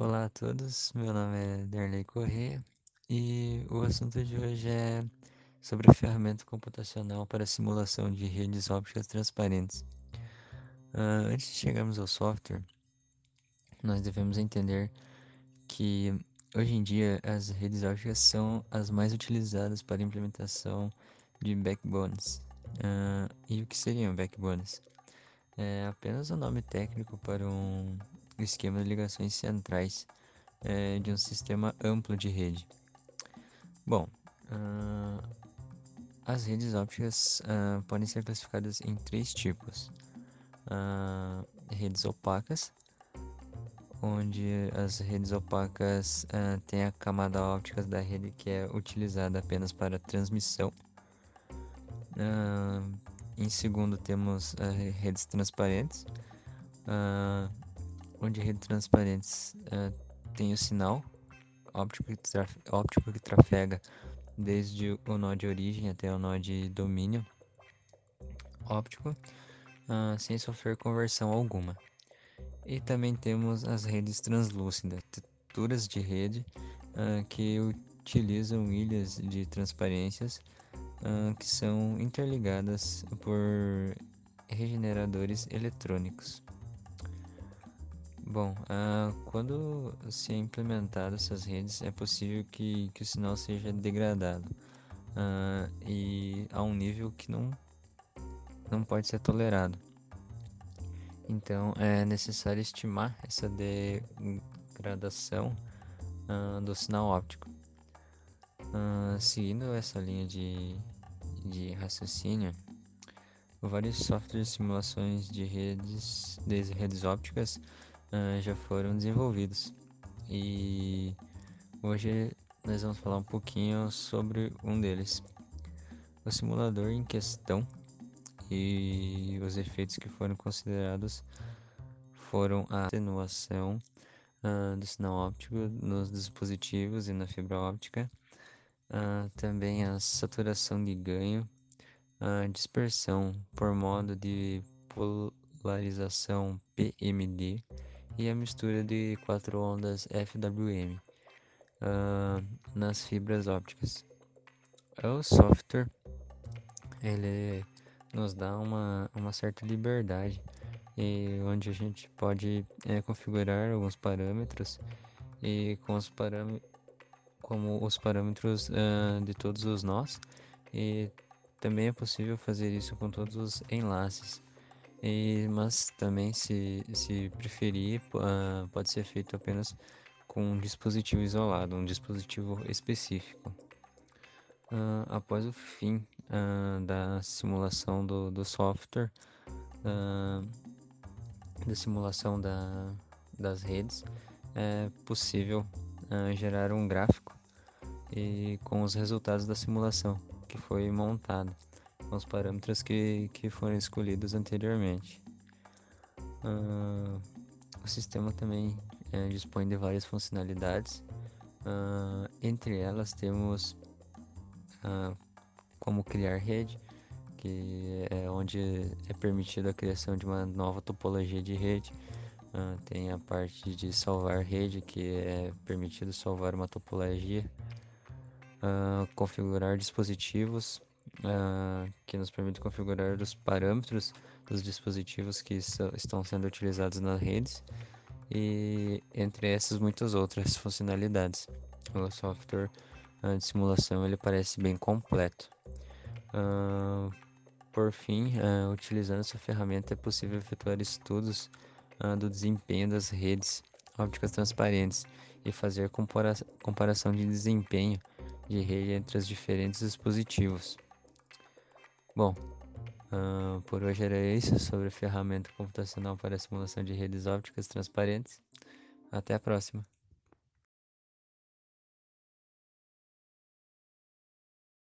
Olá a todos, meu nome é Derley Corrêa e o assunto de hoje é sobre a ferramenta computacional para simulação de redes ópticas transparentes. Uh, antes de chegarmos ao software, nós devemos entender que hoje em dia as redes ópticas são as mais utilizadas para a implementação de backbones. Uh, e o que seriam backbones? É apenas um nome técnico para um o esquema de ligações centrais é, de um sistema amplo de rede. Bom, uh, as redes ópticas uh, podem ser classificadas em três tipos: uh, redes opacas, onde as redes opacas têm a camada óptica da rede que é utilizada apenas para transmissão. em segundo, temos redes transparentes, onde redes transparentes uh, tem o sinal óptico que, óptico que trafega desde o nó de origem até o nó de domínio óptico, uh, sem sofrer conversão alguma. E também temos as redes translúcidas, texturas de rede uh, que utilizam ilhas de transparências uh, que são interligadas por regeneradores eletrônicos. Bom, uh, quando se é implementado essas redes, é possível que, que o sinal seja degradado uh, e a um nível que não, não pode ser tolerado. Então, é necessário estimar essa degradação uh, do sinal óptico. seguindo essa linha de, de raciocínio, vários softwares de simulações de redes, de redes ópticas uh, já foram desenvolvidos. E hoje nós vamos falar um pouquinho sobre um deles. O simulador em questão e os efeitos que foram considerados foram a atenuação uh, do sinal óptico nos dispositivos e na fibra óptica, uh, também a saturação de ganho, a dispersão por modo de polarização PMD e a mistura de quatro ondas FWM uh, ah, nas fibras ópticas. O software ele nos dá uma, uma certa liberdade e onde a gente pode é, configurar alguns parâmetros e com os como os parâmetros uh, de todos os nós e também é possível fazer isso com todos os enlaces e, mas também, se, se preferir, uh, pode ser feito apenas com um dispositivo isolado, um dispositivo específico. Uh, após o fim uh, da simulação do, do software, da simulação da, das redes, é possível gerar um gráfico e com os resultados da simulação que foi montada os parâmetros que, que foram escolhidos anteriormente. Uh, o sistema também é, dispõe de várias funcionalidades, uh, entre elas temos uh, como criar rede, que é onde é permitida a criação de uma nova topologia de rede. tem a parte de salvar rede, que é permitido salvar uma topologia, configurar dispositivos uh, que nos permite configurar os parâmetros dos dispositivos que so, estão sendo utilizados nas redes e entre essas muitas outras funcionalidades. O software uh, de simulação ele parece bem completo. Uh, por fim, utilizando essa ferramenta é possível efetuar estudos do desempenho das redes ópticas transparentes e fazer compara comparação de desempenho de rede entre os diferentes dispositivos. Bom, uh, por hoje era isso sobre a ferramenta computacional para a simulação de redes ópticas transparentes. Até a próxima!